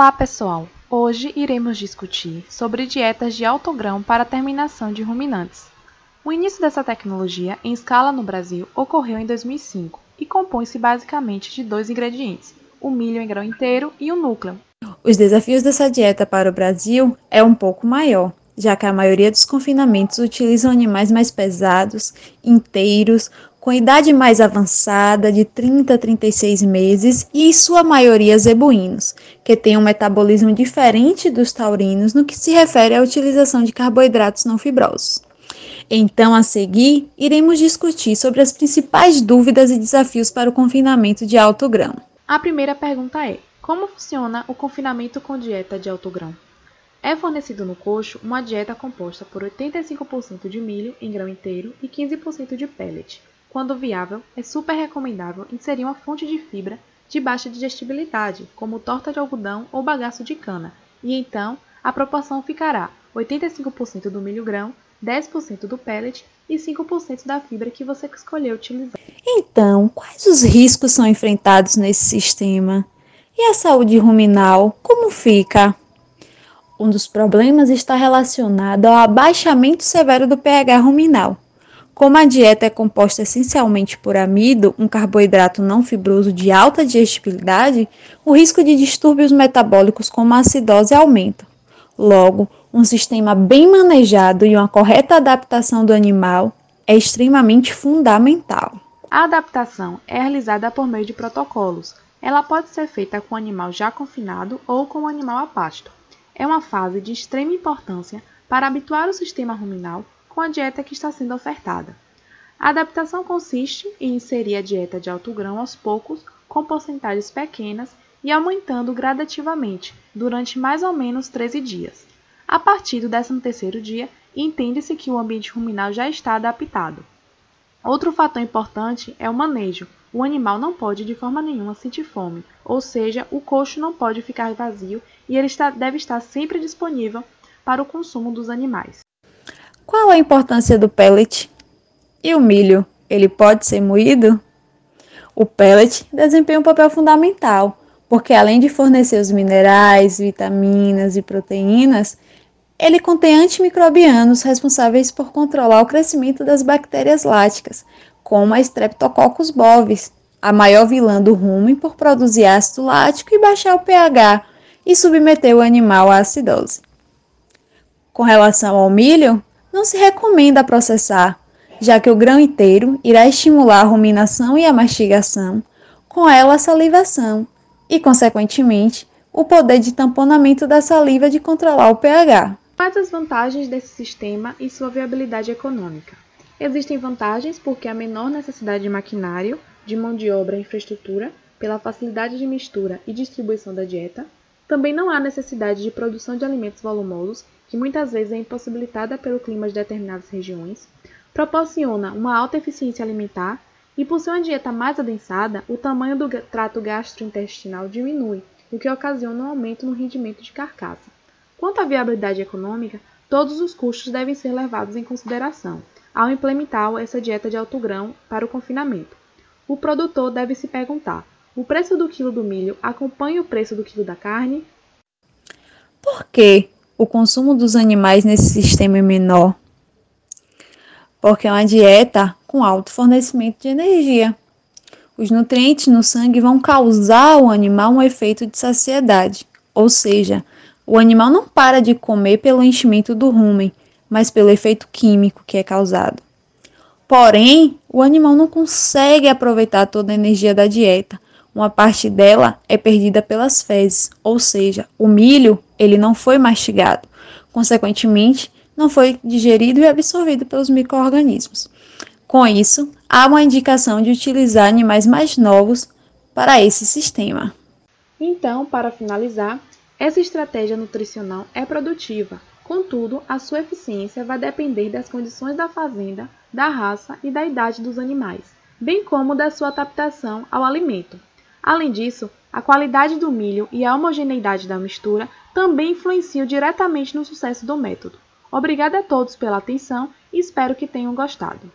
Olá pessoal, hoje iremos discutir sobre dietas de alto grão para terminação de ruminantes. O início dessa tecnologia em escala no Brasil ocorreu em 2005 e compõe-se basicamente de dois ingredientes, o milho em grão inteiro e o núcleo. Os desafios dessa dieta para o Brasil é um pouco maior, já que a maioria dos confinamentos utilizam animais mais pesados, inteiros, com idade mais avançada, de 30 a 36 meses, e em sua maioria zebuínos, que têm um metabolismo diferente dos taurinos no que se refere à utilização de carboidratos não fibrosos. Então, a seguir, iremos discutir sobre as principais dúvidas e desafios para o confinamento de alto grão. A primeira pergunta é: como funciona o confinamento com dieta de alto grão? É fornecido no coxo uma dieta composta por 85% de milho em grão inteiro e 15% de pellet, quando viável, é super recomendável inserir uma fonte de fibra de baixa digestibilidade, como torta de algodão ou bagaço de cana, e então a proporção ficará 85% do milho grão, 10% do pellet e 5% da fibra que você escolheu utilizar. Então, quais os riscos são enfrentados nesse sistema? E a saúde ruminal, como fica? Um dos problemas está relacionado ao abaixamento severo do pH ruminal como a dieta é composta essencialmente por amido, um carboidrato não fibroso de alta digestibilidade, o risco de distúrbios metabólicos como a acidose aumenta. Logo, um sistema bem manejado e uma correta adaptação do animal é extremamente fundamental. A adaptação é realizada por meio de protocolos. Ela pode ser feita com o animal já confinado ou com o animal a pasto. É uma fase de extrema importância para habituar o sistema ruminal com a dieta que está sendo ofertada. A adaptação consiste em inserir a dieta de alto grão aos poucos, com porcentagens pequenas e aumentando gradativamente durante mais ou menos 13 dias. A partir do 13º dia, entende-se que o ambiente ruminal já está adaptado. Outro fator importante é o manejo. O animal não pode de forma nenhuma sentir fome, ou seja, o coxo não pode ficar vazio e ele está, deve estar sempre disponível para o consumo dos animais. Qual a importância do pellet? E o milho, ele pode ser moído? O pellet desempenha um papel fundamental, porque além de fornecer os minerais, vitaminas e proteínas, ele contém antimicrobianos responsáveis por controlar o crescimento das bactérias láticas, como a Streptococcus bovis, a maior vilã do rumen por produzir ácido lático e baixar o pH e submeter o animal à acidose. Com relação ao milho, não se recomenda processar, já que o grão inteiro irá estimular a ruminação e a mastigação, com ela a salivação e, consequentemente, o poder de tamponamento da saliva de controlar o pH. Quais as vantagens desse sistema e sua viabilidade econômica? Existem vantagens porque há menor necessidade de maquinário, de mão de obra e infraestrutura, pela facilidade de mistura e distribuição da dieta. Também não há necessidade de produção de alimentos volumosos que muitas vezes é impossibilitada pelo clima de determinadas regiões, proporciona uma alta eficiência alimentar e, por ser uma dieta mais adensada, o tamanho do trato gastrointestinal diminui, o que ocasiona um aumento no rendimento de carcaça. Quanto à viabilidade econômica, todos os custos devem ser levados em consideração ao implementar essa dieta de alto grão para o confinamento. O produtor deve se perguntar: o preço do quilo do milho acompanha o preço do quilo da carne? Por quê? o consumo dos animais nesse sistema é menor, porque é uma dieta com alto fornecimento de energia. Os nutrientes no sangue vão causar ao animal um efeito de saciedade, ou seja, o animal não para de comer pelo enchimento do rumen, mas pelo efeito químico que é causado. Porém, o animal não consegue aproveitar toda a energia da dieta. Uma parte dela é perdida pelas fezes, ou seja, o milho ele não foi mastigado. Consequentemente, não foi digerido e absorvido pelos micro-organismos. Com isso, há uma indicação de utilizar animais mais novos para esse sistema. Então, para finalizar, essa estratégia nutricional é produtiva, contudo, a sua eficiência vai depender das condições da fazenda, da raça e da idade dos animais, bem como da sua adaptação ao alimento. Além disso, a qualidade do milho e a homogeneidade da mistura também influenciam diretamente no sucesso do método. Obrigada a todos pela atenção e espero que tenham gostado.